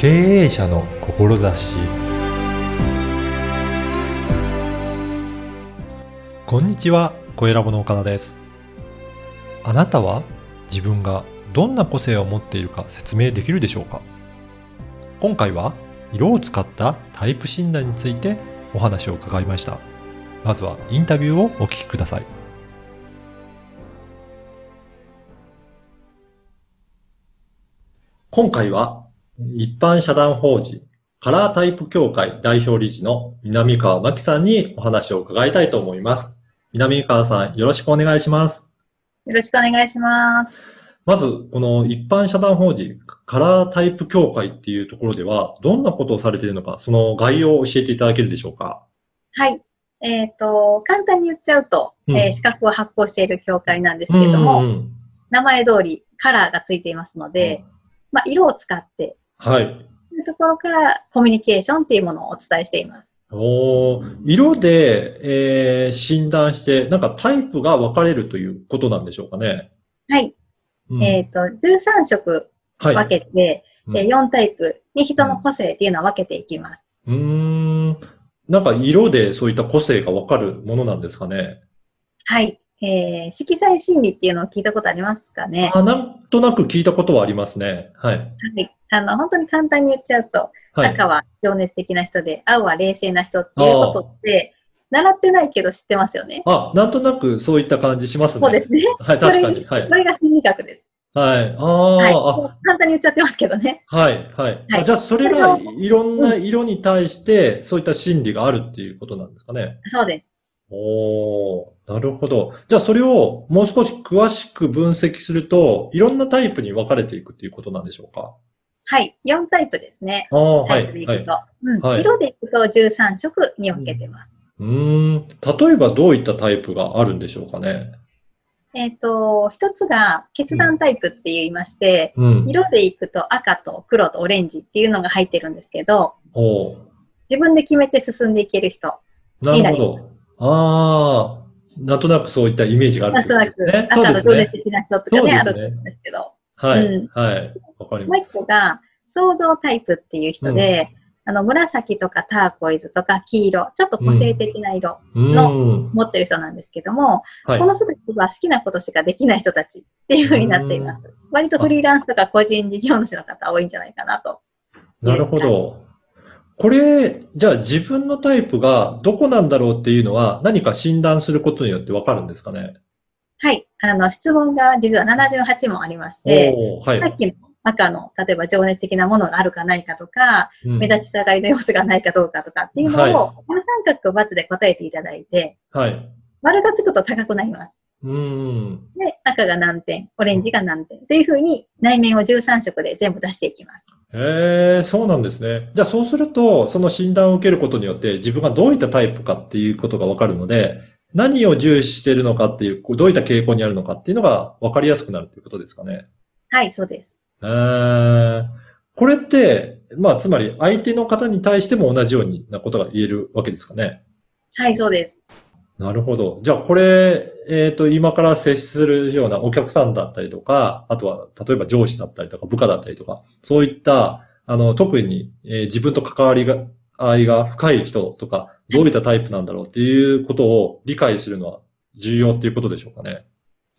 経営者の志こんにちは、小ラボの岡田です。あなたは自分がどんな個性を持っているか説明できるでしょうか？今回は色を使ったタイプ診断についてお話を伺いました。まずはインタビューをお聞きください。今回は一般社団法人カラータイプ協会代表理事の南川真紀さんにお話を伺いたいと思います。南川さん、よろしくお願いします。よろしくお願いします。まず、この一般社団法人カラータイプ協会っていうところでは、どんなことをされているのか、その概要を教えていただけるでしょうか？はい。えっ、と、簡単に言っちゃうと、うんえー資格を発行している協会なんですけれども、うんうんうん名前通りカラーがついていますので、まあ、色を使って、はい。というところからコミュニケーションっていうものをお伝えしています。おー色で、えー診断して、なんかタイプが分かれるということなんでしょうかね。はい。うんえっ、と、13色はい。分けて、うんえー4タイプに人の個性っていうのを分けていきます。うーん。なんか色でそういった個性がわかるものなんですかね。はい。えー色彩心理っていうのを聞いたことありますかねあ、なんとなく聞いたことはありますね。はい。はい。あの、本当に簡単に言っちゃうと、はい。赤は情熱的な人で、青は冷静な人っていうことって、習ってないけど知ってますよね。あ、なんとなくそういった感じしますね。そうですね。はい、確かに。はいこ。れが心理学です。はい。あはい。簡単に言っちゃってますけどね。あ、はい、はい。はいあじゃあ、それがいろんな色に対して、そういった心理があるっていうことなんですかね。そうです。おー、なるほど。じゃあ、それをもう少し詳しく分析すると、いろんなタイプに分かれていくっていうことなんでしょうか？はい。4タイプですね。タイプでい、くと。はい。色でいくと13色に分けてます。うーん。例えばどういったタイプがあるんでしょうかね。えっ、と、一つが決断タイプって言いまして、うん。色でいくと赤と黒とオレンジっていうのが入ってるんですけど、おー自分で決めて進んでいける人。なるほど。ああ、なんとなくそういったイメージがあるなんとなく赤のですね。情熱的な人とかね、ねあると思うんですけど。はい、うんはい。わかります。もう一個が、創造タイプっていう人で、あの、紫とかターコイズとか黄色、ちょっと個性的な色うーん。持ってる人なんですけども、はいこ。の人たちは好きなことしかできない人たちっていう風になっています。割とフリーランスとか個人事業主の方多いんじゃないかなと。なるほど。これ、じゃあ自分のタイプがどこなんだろうっていうのは何か診断することによってわかるんですかね？はい。あの、質問が実は78問ありまして、はい。さっきの赤の、例えば情熱的なものがあるかないかとか、うん目立ちたがりの要素がないかどうかとかっていうのを、はい丸三角と×で答えていただいて、はい。丸がつくと高くなります。うーん。で、赤が何点、オレンジが何点っていう風に内面を13色で全部出していきます。へえ、そうなんですね。じゃあそうすると、その診断を受けることによって自分がどういったタイプかっていうことがわかるので、何を重視しているのかっていう、どういった傾向にあるのかっていうのがわかりやすくなるっていうことですかね。はい、そうです。えー、これって、まあ、つまり相手の方に対しても同じようになことが言えるわけですかね。はい、そうです。なるほど。じゃあ、これ、えっ、と、今から接するようなお客さんだったりとか、あとは、例えば上司だったりとか、部下だったりとか、そういった、あの、特に、えー自分と関わりが、愛が深い人とか、どういったタイプなんだろうっていうことを理解するのは重要っていうことでしょうかね。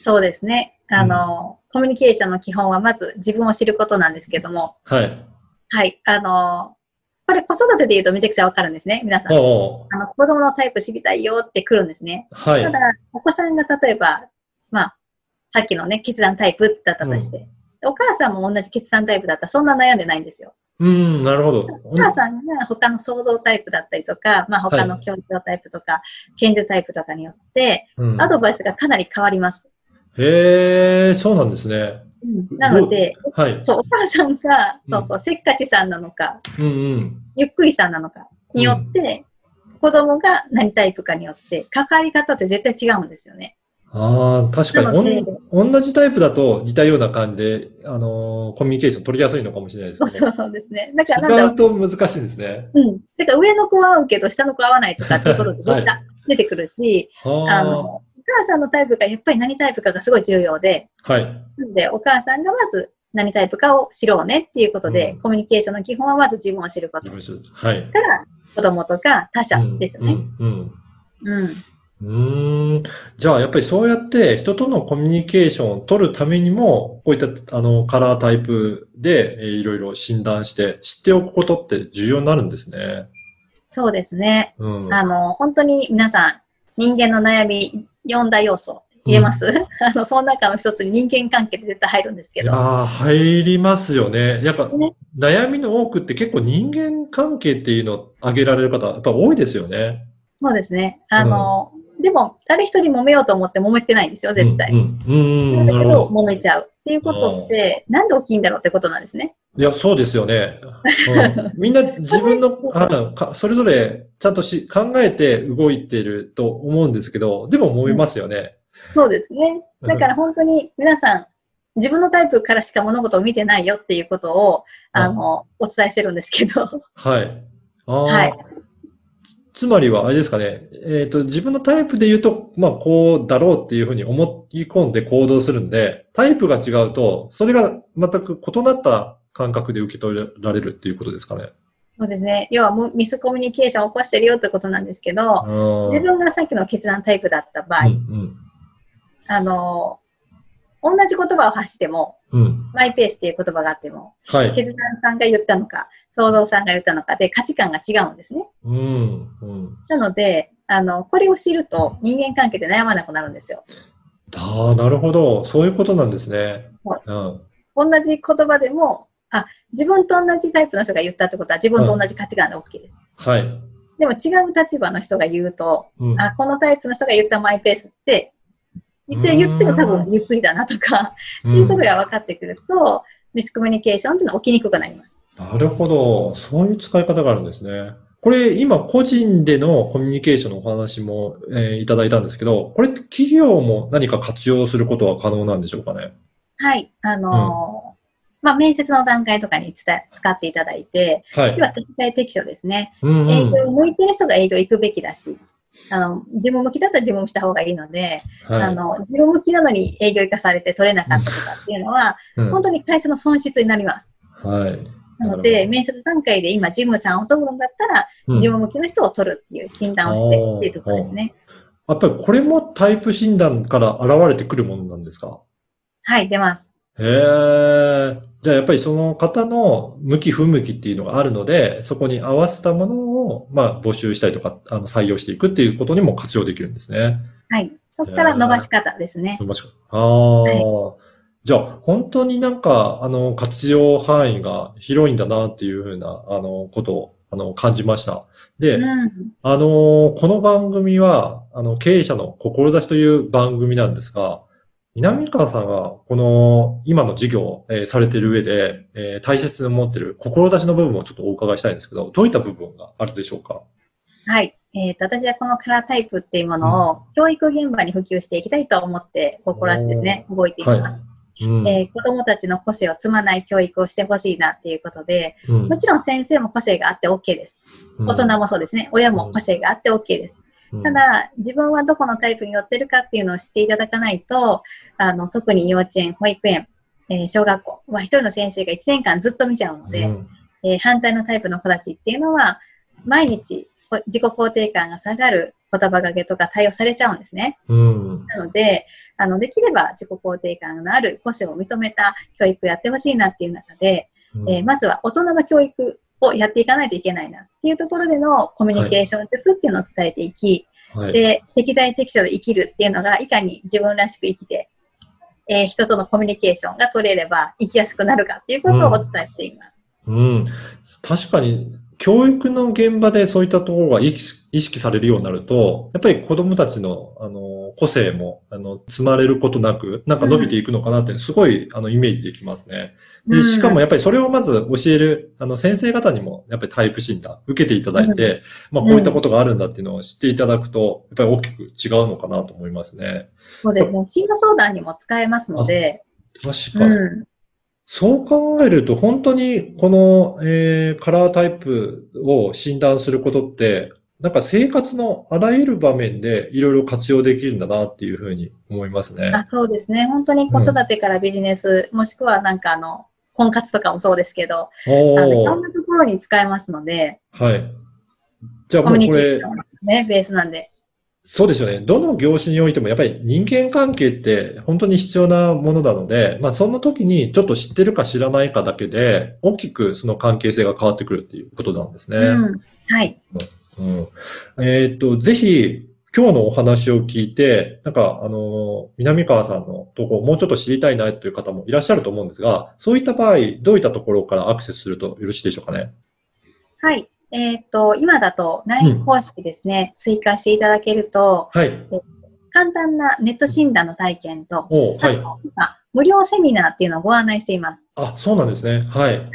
そうですね。あの、コミュニケーションの基本はまず自分を知ることなんですけども、はい。はい、あの、これ子育てで言うとめちゃくちゃわかるんですね、皆さん。あの、子供のタイプ知りたいよって来るんですね。はいた。だ、お子さんが例えば、まあ、さっきのね、決断タイプだったとして、お母さんも同じ決断タイプだったらそんな悩んでないんですよ。うん、なるほど。お母さんが他の想像タイプだったりとか、まあ他の協調タイプとか、賢者タイプとかによって、うんアドバイスがかなり変わります。へえ、そうなんですね。なので、はい。そう、お母さんが、うんそうそう、せっかちさんなのか、うんうん。ゆっくりさんなのかによって、子供が何タイプかによって、関わり方って絶対違うんですよね。ああ、確かにおん、同じタイプだと似たような感じで、あのーコミュニケーション取りやすいのかもしれないですけど。そうそうそうですね。だからなんだうと難しいですね。う。うん。だから上の子は合うけど、下の子は合わないとかっていうことではい出てくるし、ああの、お母さんのタイプがやっぱり何タイプかがすごい重要で、はい。なんでお母さんがまず何タイプかを知ろうねっていうことで、うんコミュニケーションの基本はまず自分を知ること。かはい。ら、子供とか他者ですよね。うんうんうん。うんうーん。じゃあ、やっぱりそうやって人とのコミュニケーションを取るためにも、こういったあのカラータイプで、えーいろいろ診断して知っておくことって重要になるんですね。そうですね。うん。あの、本当に皆さん、人間の悩み、4大要素入れます、あの、その中の一つに人間関係って絶対入るんですけど。いやー入りますよね。やっぱ、ね悩みの多くって結構人間関係っていうのを挙げられる方、やっぱ多いですよね。そうですね。あの、でも、誰一人揉めようと思って揉めてないんですよ、絶対。うん。うん。うんなんだけど。揉めちゃう。っていうことって、なんで起きんだろうってことなんですね。いや、そうですよね。うん、みんな自分の あか、それぞれちゃんとし考えて動いてると思うんですけど、でも揉めますよね。そうですね。だから本当に皆さん、自分のタイプからしか物事を見てないよっていうことを、あの、お伝えしてるんですけど。はい。ああ、はいつまりは、あれですかね。えっ、と、自分のタイプで言うと、まあ、こうだろうっていうふうに思い込んで行動するんで、タイプが違うと、それが全く異なった感覚で受け取られるっていうことですかね。そうですね。要はもうミスコミュニケーションを起こしてるよということなんですけど、うん自分がさっきの決断タイプだった場合、うんあの、同じ言葉を発しても、うん。うん。マイペースっていう言葉があっても、はい。決断さんが言ったのか、創造さんが言ったのかで価値観が違うんですね。うん。うん。なので、あの、これを知ると人間関係で悩まなくなるんですよ。ああ、なるほど。そういうことなんですね。はいうん。同じ言葉でも、あ、自分と同じタイプの人が言ったってことは自分と同じ価値観で OK です。はい。でも違う立場の人が言うと、うん。あ、このタイプの人が言ったマイペースって、言って言っても多分ゆっくりだなとか、っていうことが分かってくると、ミスコミュニケーションっていうのは起きにくくなります。なるほど。そういう使い方があるんですね。これ、今、個人でのコミュニケーションのお話も、えーいただいたんですけど、これって企業も何か活用することは可能なんでしょうかね？はい。あのーまあ、面接の段階とかに伝え使っていただいて、はいで。は適材適所ですね。うんうん営業向いてる人が営業行くべきだし、あの、自分向きだったら自分もした方がいいので、はいあの、自分向きなのに営業行かされて取れなかったとかっていうのは、うん本当に会社の損失になります。はい。なので、面接段階で今、ジムさんを取るんだったら、うん自分向きの人を取るっていう診断をしてっていうところですね。やっぱりこれもタイプ診断から現れてくるものなんですか？はい、出ます。へえ。じゃあやっぱりその方の向き不向きっていうのがあるので、そこに合わせたものを、まあ、募集したりとか、あの、採用していくっていうことにも活用できるんですね。はい。そこから伸ばし方ですね。もしかああ、じゃあ、本当になんか、あの、活用範囲が広いんだなっていうふうな、あの、ことを、あの、感じました。で、うん。あの、この番組は、あの、経営者の志という番組なんですが、南川さんが、この、今の事業を、えーされている上で、えー大切に思っている志の部分をちょっとお伺いしたいんですけど、どういった部分があるでしょうか？はい。えっ、と、私はこのカラータイプっていうものを、教育現場に普及していきたいと思って、志ですね、動いていきます。うん。えー子供たちの個性を積まない教育をしてほしいなっていうことで、うんもちろん先生も個性があって OK です。大人もそうですね。親も個性があって OK です。うんただ、自分はどこのタイプに寄ってるかっていうのを知っていただかないと、あの、特に幼稚園、保育園、えー小学校は一人の先生が1年間ずっと見ちゃうので、うんえー反対のタイプの子たちっていうのは、毎日こ自己肯定感が下がる言葉がけとか対応されちゃうんですね。うん。なので、あの、できれば自己肯定感のある個性を認めた教育をやってほしいなっていう中で、うんえーまずは大人の教育をやっていかないといけないなっていうところでのコミュニケーション術っていうのを伝えていき、はい。で、適材適所で生きるっていうのが、いかに自分らしく生きて、えー人とのコミュニケーションが取れれば生きやすくなるかっていうことをお伝えしています。うん。確かに、教育の現場でそういったところが意識されるようになると、やっぱり子供たちの、あの、個性も、あの、積まれることなく、なんか伸びていくのかなって、すごい、あの、イメージできますね。で、うんしかもやっぱりそれをまず教える、あの、先生方にも、やっぱりタイプ診断受けていただいて、まあ、こういったことがあるんだっていうのを知っていただくと、やっぱり大きく違うのかなと思いますね。そうですね。進路相談にも使えますので、確かに。うん。そう考えると、本当にこの、えーカラータイプを診断することって、なんか生活のあらゆる場面でいろいろ活用できるんだなっていうふうに思いますね。あそうですね。本当に子育てからビジネス、もしくはなんかあの、婚活とかもそうですけど、おあのいろんーなところに使えますので、はい。じゃあもうこれね、ベースなんで。そうですよね。どの業種においてもやっぱり人間関係って本当に必要なものなので、まあその時にちょっと知ってるか知らないかだけで大きくその関係性が変わってくるっていうことなんですね。うん。はい。うんえっと、ぜひ今日のお話を聞いて、なんかあの、南川さんのところをもうちょっと知りたいなという方もいらっしゃると思うんですが、そういった場合、どういったところからアクセスするとよろしいでしょうかね？はい。えっ、と、今だと LINE 公式ですね、追加していただけると、はい。簡単なネット診断の体験と、おはい。無料セミナーっていうのをご案内しています。あ、そうなんですね。はい。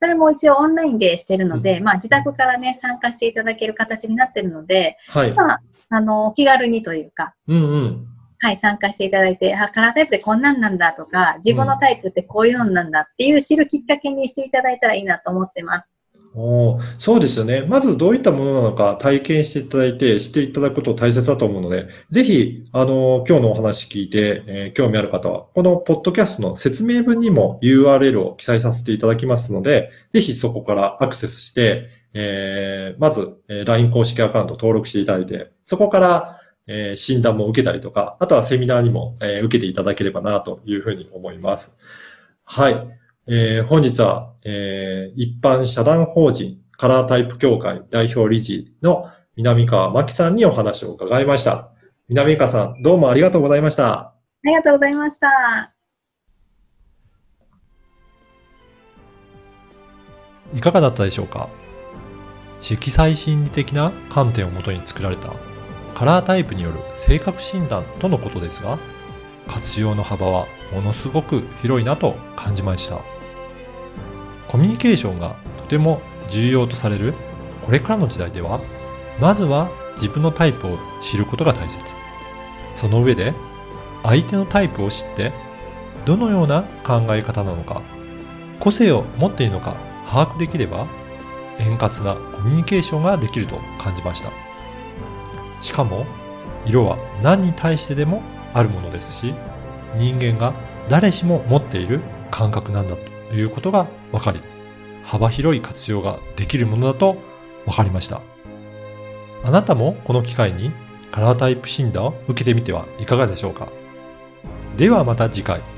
それも一応オンラインでしてるので、まあ自宅からね、参加していただける形になってるので、はい。まあ、あの、お気軽にというか、うんうん。はい、参加していただいて、あ、カラータイプってこんなんなんだとか、自分のタイプってこういうのなんだっていう知るきっかけにしていただいたらいいなと思ってます。おーそうですよね。まずどういったものなのか体験していただいて、知っていただくこと大切だと思うので、ぜひ、あの、今日のお話聞いて、えー興味ある方は、このポッドキャストの説明文にも URL を記載させていただきますので、ぜひそこからアクセスして、えーまず、えー LINE 公式アカウント登録していただいて、そこから、えー診断も受けたりとか、あとはセミナーにも、えー受けていただければなというふうに思います。はい。えー本日は、えー一般社団法人カラータイプ協会代表理事の南川真紀さんにお話を伺いました。南川さん、どうもありがとうございました。ありがとうございました。いかがだったでしょうか色彩心理的な観点をもとに作られたカラータイプによる性格診断とのことですが活用の幅はものすごく広いなと感じましたコミュニケーションがとても重要とされるこれからの時代ではまずは自分のタイプを知ることが大切。その上で相手のタイプを知ってどのような考え方なのか個性を持っているのか把握できれば円滑なコミュニケーションができると感じました。しかも色は何に対してでもあるものですし人間が誰しも持っている感覚なんだと。ということが分かり幅広い活用ができるものだと分かりました。あなたもこの機会にカラータイプ診断を受けてみてはいかがでしょうか。ではまた次回。